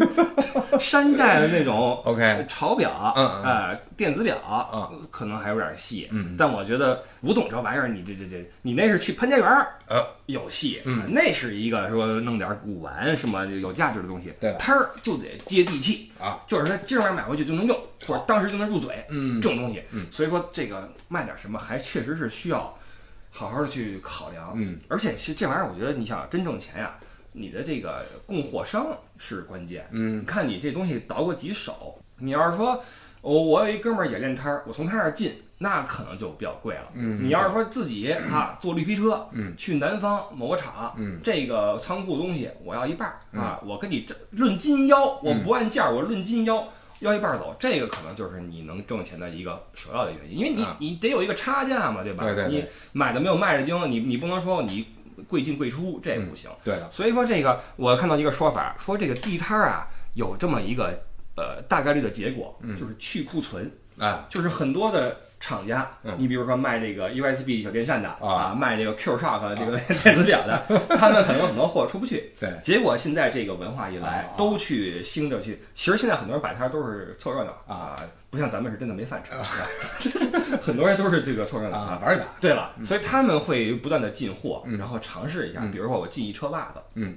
山寨的那种，OK，潮表，嗯呃，电子表，嗯，可能还有点戏，嗯，但我觉得古董这玩意儿，你这这这，你那是去潘家园儿，呃，有戏，嗯，那是一个说弄点古玩什么有价值的东西，对，摊儿就得接地气啊，就是他今儿晚上买回去就能用，或者当时就能入嘴，嗯，这种东西，嗯，所以说这个卖点什么还确实是需要好好的去考量，嗯，而且其实这玩意儿，我觉得你想真挣钱呀。你的这个供货商是关键，嗯，看你这东西倒过几手。你要是说，我我有一哥们儿也练摊儿，我从他那儿进，那可能就比较贵了。嗯，你要是说自己啊 坐绿皮车，嗯，去南方某个厂，嗯，这个仓库东西我要一半儿啊，我跟你论斤要，我不按价，我论斤要，要一半儿走，这个可能就是你能挣钱的一个首要的原因，因为你你得有一个差价嘛，对吧？对对，你买的没有卖的精，你你不能说你。贵进贵出，这不行。对的，所以说这个我看到一个说法，说这个地摊儿啊有这么一个呃大概率的结果，就是去库存啊，就是很多的厂家，你比如说卖这个 USB 小电扇的啊，卖这个 Q Shock 这个电子表的，他们可能很多货出不去。对，结果现在这个文化一来，都去兴着去。其实现在很多人摆摊都是凑热闹啊。不像咱们是真的没饭吃，很多人都是这个凑热闹啊，玩一把。对了，所以他们会不断的进货，然后尝试一下。比如说我进一车袜子，嗯，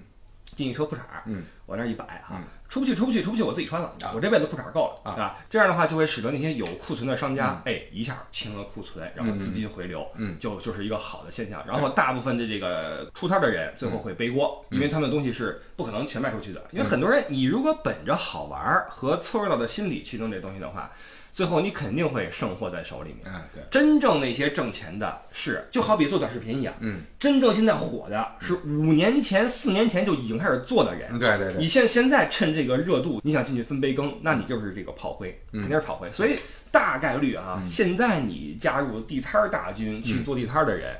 进一车裤衩，嗯，往那一摆哈，出不去，出不去，出不去，我自己穿了，我这辈子裤衩够了，对吧？这样的话就会使得那些有库存的商家，哎，一下清了库存，然后资金回流，嗯，就就是一个好的现象。然后大部分的这个出摊的人最后会背锅，因为他们东西是不可能全卖出去的。因为很多人，你如果本着好玩和凑热闹的心理去弄这东西的话。最后你肯定会剩货在手里面。哎，对，真正那些挣钱的是，就好比做短视频一样，嗯，真正现在火的是五年前、四年前就已经开始做的人。对对对，你现现在趁这个热度，你想进去分杯羹，那你就是这个炮灰，肯定是炮灰。所以大概率啊，现在你加入地摊儿大军去做地摊儿的人。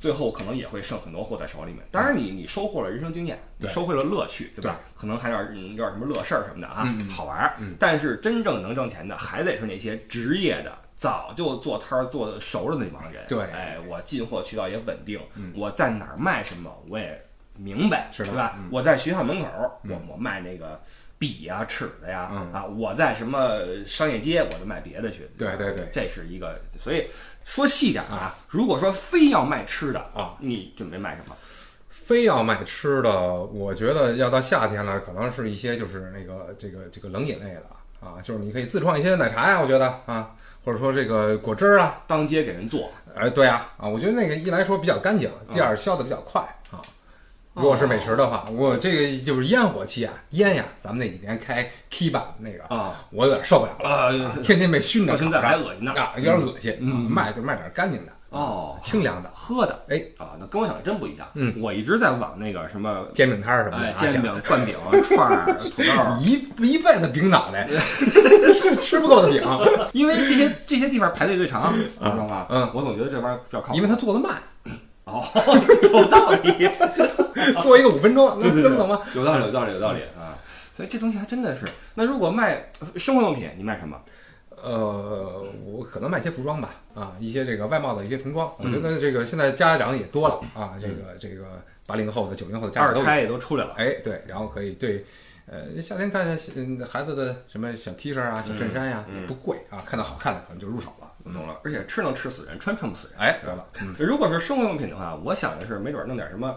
最后可能也会剩很多货在手里面。当然你，你收获了人生经验，你收获了乐趣，对吧？可能还有点有点什么乐事儿什么的啊，好玩儿。但是真正能挣钱的，还得是那些职业的，早就做摊儿做熟了那帮人。对，哎，我进货渠道也稳定，我在哪儿卖什么我也明白，是吧？我在学校门口，我我卖那个。笔呀，尺子呀，啊，我在什么商业街，我就卖别的去。对对对，这是一个。所以说细点啊，如果说非要卖吃的啊，你准备卖什么？非要卖吃的，我觉得要到夏天了，可能是一些就是那个这个这个冷饮类的啊，就是你可以自创一些奶茶呀，我觉得啊，或者说这个果汁啊，当街给人做。哎，对啊，啊，我觉得那个一来说比较干净，第二消的比较快啊。如果是美食的话，我这个就是烟火气啊，烟呀，咱们那几年开 K 版那个啊，我有点受不了了，天天被熏着，现在还恶心呢啊，有点恶心。嗯，卖就卖点干净的哦，清凉的喝的。哎啊，那跟我想的真不一样。嗯，我一直在往那个什么煎饼摊儿什么的，煎饼、灌饼、串儿、土豆，一一辈子饼脑袋，吃不够的饼，因为这些这些地方排队最长，你知道吗？嗯，我总觉得这玩意儿比较靠谱，因为它做的慢。哦，有道理，做一个五分钟，能听懂吗？有道理，有道理，有道理啊！所以这东西还真的是。那如果卖生活用品，你卖什么？呃，我可能卖些服装吧，啊，一些这个外贸的一些童装。我觉得这个现在家长也多了啊，这个这个八零后的、九零后的家长二胎也都出来了。哎，对，然后可以对，呃，夏天看见孩子的什么小 T 恤啊、小衬衫呀，也不贵啊，看到好看的可能就入手了。懂了，而且吃能吃死人，穿穿不死人。哎，对了，如果是生活用品的话，我想的是，没准弄点什么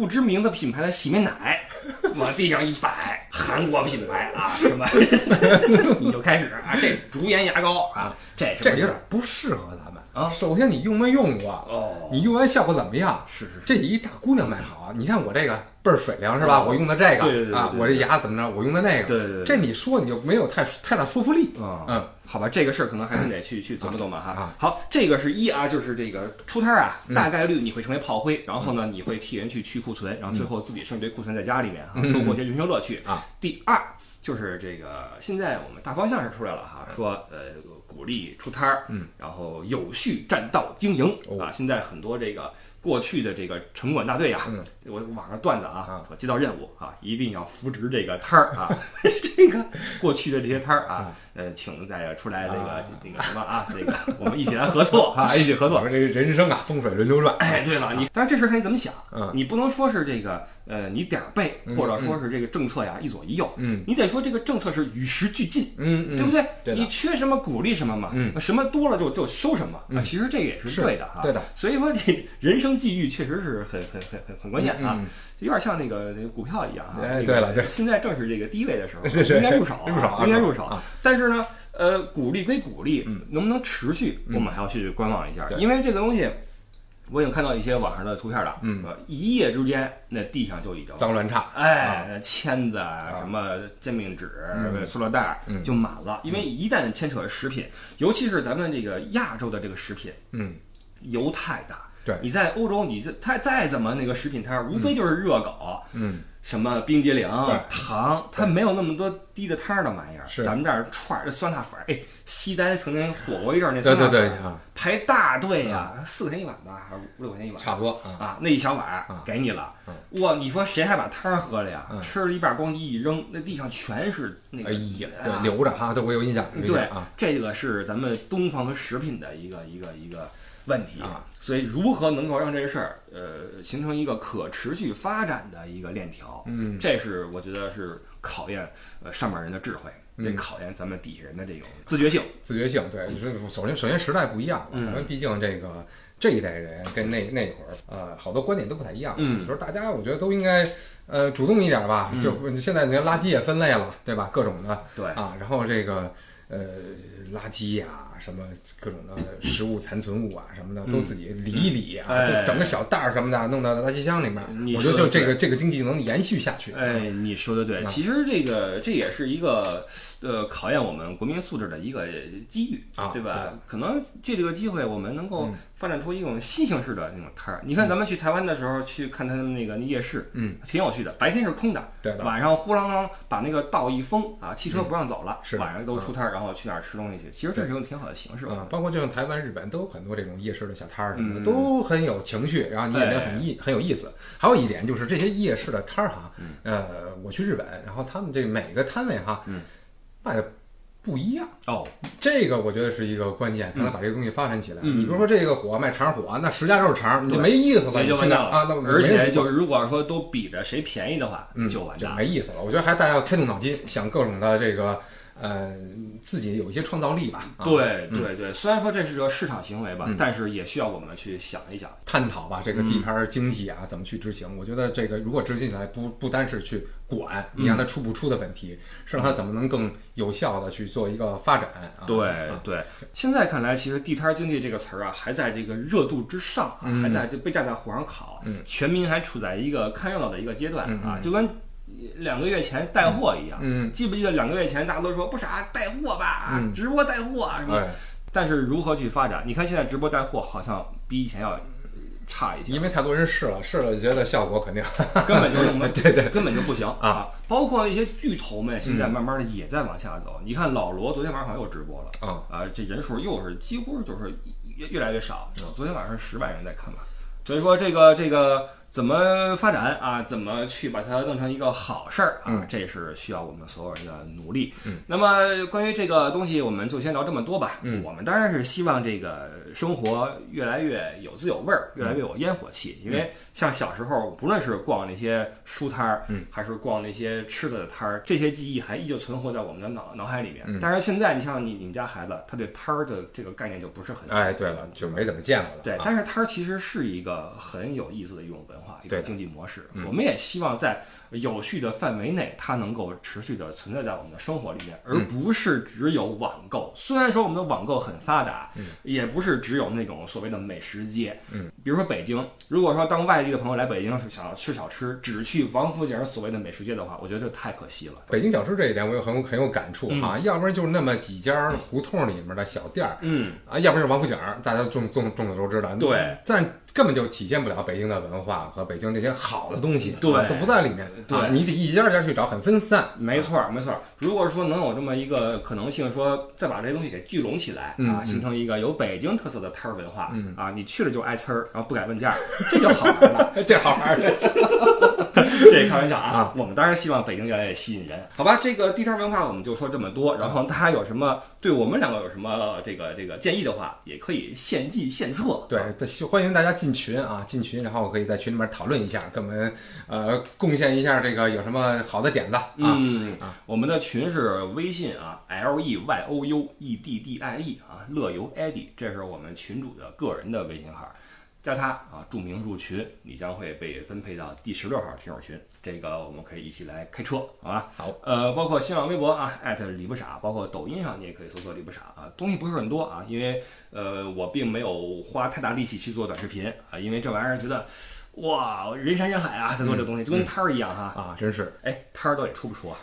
不知名的品牌的洗面奶，往地上一摆，韩国品牌啊，什么，你就开始啊，这竹盐牙膏啊，这这有点不适合咱们啊。首先你用没用过？哦，你用完效果怎么样？是是是，这一大姑娘卖好啊，你看我这个。倍儿水灵是吧？我用的这个啊，我这牙怎么着？我用的那个，对对对，这你说你就没有太太大说服力啊。嗯，好吧，这个事儿可能还是得去去琢磨琢磨哈。好，这个是一啊，就是这个出摊啊，大概率你会成为炮灰，然后呢，你会替人去去库存，然后最后自己剩一堆库存在家里面啊，收获一些人生乐趣啊。第二就是这个，现在我们大方向是出来了哈，说呃鼓励出摊儿，嗯，然后有序占道经营啊。现在很多这个。过去的这个城管大队啊，我网上段子啊，说接到任务啊，一定要扶植这个摊儿啊，这个过去的这些摊儿啊，呃，请再出来那个那个什么啊，那个我们一起来合作 啊，一起合作。这人生啊，风水轮流转。哎，对了，你当然这事看你怎么想，你不能说是这个。呃，你点儿背，或者说是这个政策呀，一左一右，嗯，你得说这个政策是与时俱进，嗯，对不对？你缺什么鼓励什么嘛，嗯，什么多了就就收什么，啊，其实这个也是对的哈，对的。所以说你人生际遇确实是很很很很很关键啊，有点像那个那个股票一样啊。哎，对了，对，现在正是这个低位的时候，应该入手，入手，应该入手。但是呢，呃，鼓励归鼓励，能不能持续，我们还要去观望一下，因为这个东西。我已经看到一些网上的图片了，嗯，一夜之间那地上就已经脏乱差，哎，签子什么煎饼纸、塑料袋就满了。因为一旦牵扯食品，尤其是咱们这个亚洲的这个食品，嗯，油太大。对，你在欧洲，你这它再怎么那个食品摊，无非就是热狗，嗯。什么冰激凌、糖，它没有那么多低的摊儿的玩意儿。是咱们这儿串儿酸辣粉儿，哎，西单曾经火过一阵儿那酸辣粉，对对对，排大队呀，四块钱一碗吧，还是五六块钱一碗？差不多啊，那一小碗给你了。哇，你说谁还把汤喝了呀？吃了一半，咣叽一扔，那地上全是那个。哎呀，对，留着哈，对我有印象。对啊，这个是咱们东方食品的一个一个一个。问题啊，所以如何能够让这事儿呃形成一个可持续发展的一个链条？嗯，这是我觉得是考验呃上面人的智慧，也考验咱们底下人的这种自觉性。自觉性，对，首先首先时代不一样了，咱们毕竟这个这一代人跟那那会儿呃好多观点都不太一样。嗯，就是大家我觉得都应该呃主动一点吧，就现在你看垃圾也分类了，对吧？各种的，对啊，然后这个呃垃圾呀。什么各种的食物残存物啊，什么的都自己理一理啊，就整个小袋儿什么的弄到垃圾箱里面。我觉得就这个这个经济能延续下去。哎，你说的对，其实这个这也是一个呃考验我们国民素质的一个机遇啊，对吧？可能借这个机会，我们能够发展出一种新形式的那种摊儿。你看咱们去台湾的时候去看他们那个夜市，嗯，挺有趣的。白天是空的，对晚上呼啷啷把那个道一封啊，汽车不让走了，是晚上都出摊儿，然后去哪儿吃东西去。其实这是一种挺好的形式包括就像台湾、日本都有很多这种夜市的小摊儿什么的，嗯都很有情绪，然后你也觉得很意很有意思。还有一点就是这些夜市的摊儿哈，呃，我去日本，然后他们这每个摊位哈，嗯卖的不一样。哦，这个我觉得是一个关键，才能把这个东西发展起来。嗯你比如说这个火卖肠火，那十家都是肠，你就没意思了，就完蛋了啊，那而且就是如果说都比着谁便宜的话，嗯就完蛋了。没意思了。我觉得还大家要开动脑筋，想各种的这个呃，自己有一些创造力吧。啊、对对对，虽然说这是个市场行为吧，嗯但是也需要我们去想一想。探讨吧，这个地摊儿经济啊，怎么去执行？我觉得这个如果执行起来，不不单是去管你让它出不出的问题，是让它怎么能更有效的去做一个发展啊？对啊对，现在看来，其实地摊经济这个词儿啊，还在这个热度之上还在就被架在火上烤，嗯全民还处在一个看热闹的一个阶段啊，就跟两个月前带货一样。嗯，记不记得两个月前大家都说不傻带货吧，嗯直播带货啊什么？哎，但是如何去发展？你看现在直播带货好像比以前要差一些，因为太多人试了，试了觉得效果肯定根本就用不 对对根本就不行啊！包括一些巨头们，现在慢慢的也在往下走。你看老罗昨天晚上好像又直播了啊啊，这人数又是几乎就是越越来越少。昨天晚上十万人在看吧，所以说这个这个怎么发展啊？怎么去把它弄成一个好事儿啊？嗯这是需要我们所有人的努力。嗯那么关于这个东西，我们就先聊这么多吧。嗯我们当然是希望这个生活越来越有滋有味儿，越来越有烟火气。因为像小时候，不论是逛那些书摊儿，嗯还是逛那些吃的摊儿，这些记忆还依旧存活在我们的脑脑海里面。嗯但是现在，你像你你们家孩子，他对摊儿的这个概念就不是很哎，对了，就没怎么见过了。对，啊但是摊儿其实是一个很有意思的一种文化，一个经济模式。嗯我们也希望在有序的范围内，它能够持续的存在在我们的生活里面，而嗯不是只有网购。虽然说我们的网购很发达，也不是只有那种所谓的美食街。嗯，比如说北京，如果说当外地的朋友来北京是想要吃小吃，只去王府井所谓的美食街的话，我觉得这太可惜了。北京小吃这一点，我有很有很有感触啊。要不然就是那么几家胡同里面的小店儿嗯，啊，要不然就是王府井儿，大家众众众所周知的。对，但根本就体现不了北京的文化和北京这些好的东西，对啊都不在里面。对啊你得一家一家去找，很分散。没错儿，没错儿。如果说能有这么一个可能性，说再把这些东西给聚拢起来嗯啊，嗯形成一个有北京特色的摊儿文化嗯啊，你去了就挨呲儿，然后不改问价，这就好玩了。这好玩儿。这开玩笑啊啊，我们当然希望北京越来越吸引人，好吧？这个地摊文化我们就说这么多，然后大家有什么对我们两个有什么这个这个建议的话，也可以献计献策。对，这欢迎大家进群啊，进群，然后我可以在群里面讨论一下，跟我们呃贡献一下这个有什么好的点子啊。嗯啊，我们的群是微信啊，L E Y O U E D D I E 啊，乐游 Eddie，这是我们群主的个人的微信号，加他啊，注明入群，你将会被分配到第十六号听友群，这个我们可以一起来开车，好吧？好，呃，包括新浪微博啊，艾特李不傻，包括抖音上你也可以搜索李不傻啊，东西不是很多啊，因为呃，我并没有花太大力气去做短视频啊，因为这玩意儿觉得。哇，人山人海啊，在做这东西，就跟摊儿一样哈。啊，真是哎，摊儿到底出不出啊？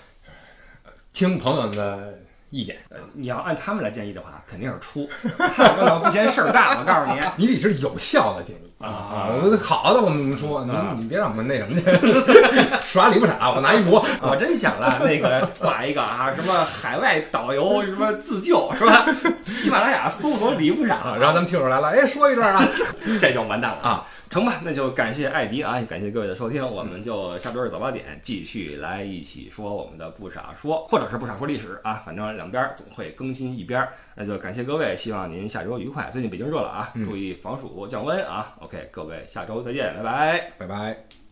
听朋友们的意见，呃，你要按他们来建议的话，肯定是出。看热闹不嫌事儿大，我告诉你。你得是有效的建议啊我好的我们说，你啊你别让我们那什么去耍礼不傻，我拿一馍。我真想了，那个挂一个啊，什么海外导游，什么自救是吧？喜马拉雅搜索李部啊，长，然后咱们听友来了，哎，说一段啊，这就完蛋了啊！成吧，那就感谢艾迪啊，感谢各位的收听，我们就下周日早八点继续来一起说我们的不傻说，或者是不傻说历史啊，反正两边儿总会更新一边儿。那就感谢各位，希望您下周愉快。最近北京热了啊，注意防暑降温啊。OK，各位下周再见，拜拜。拜拜。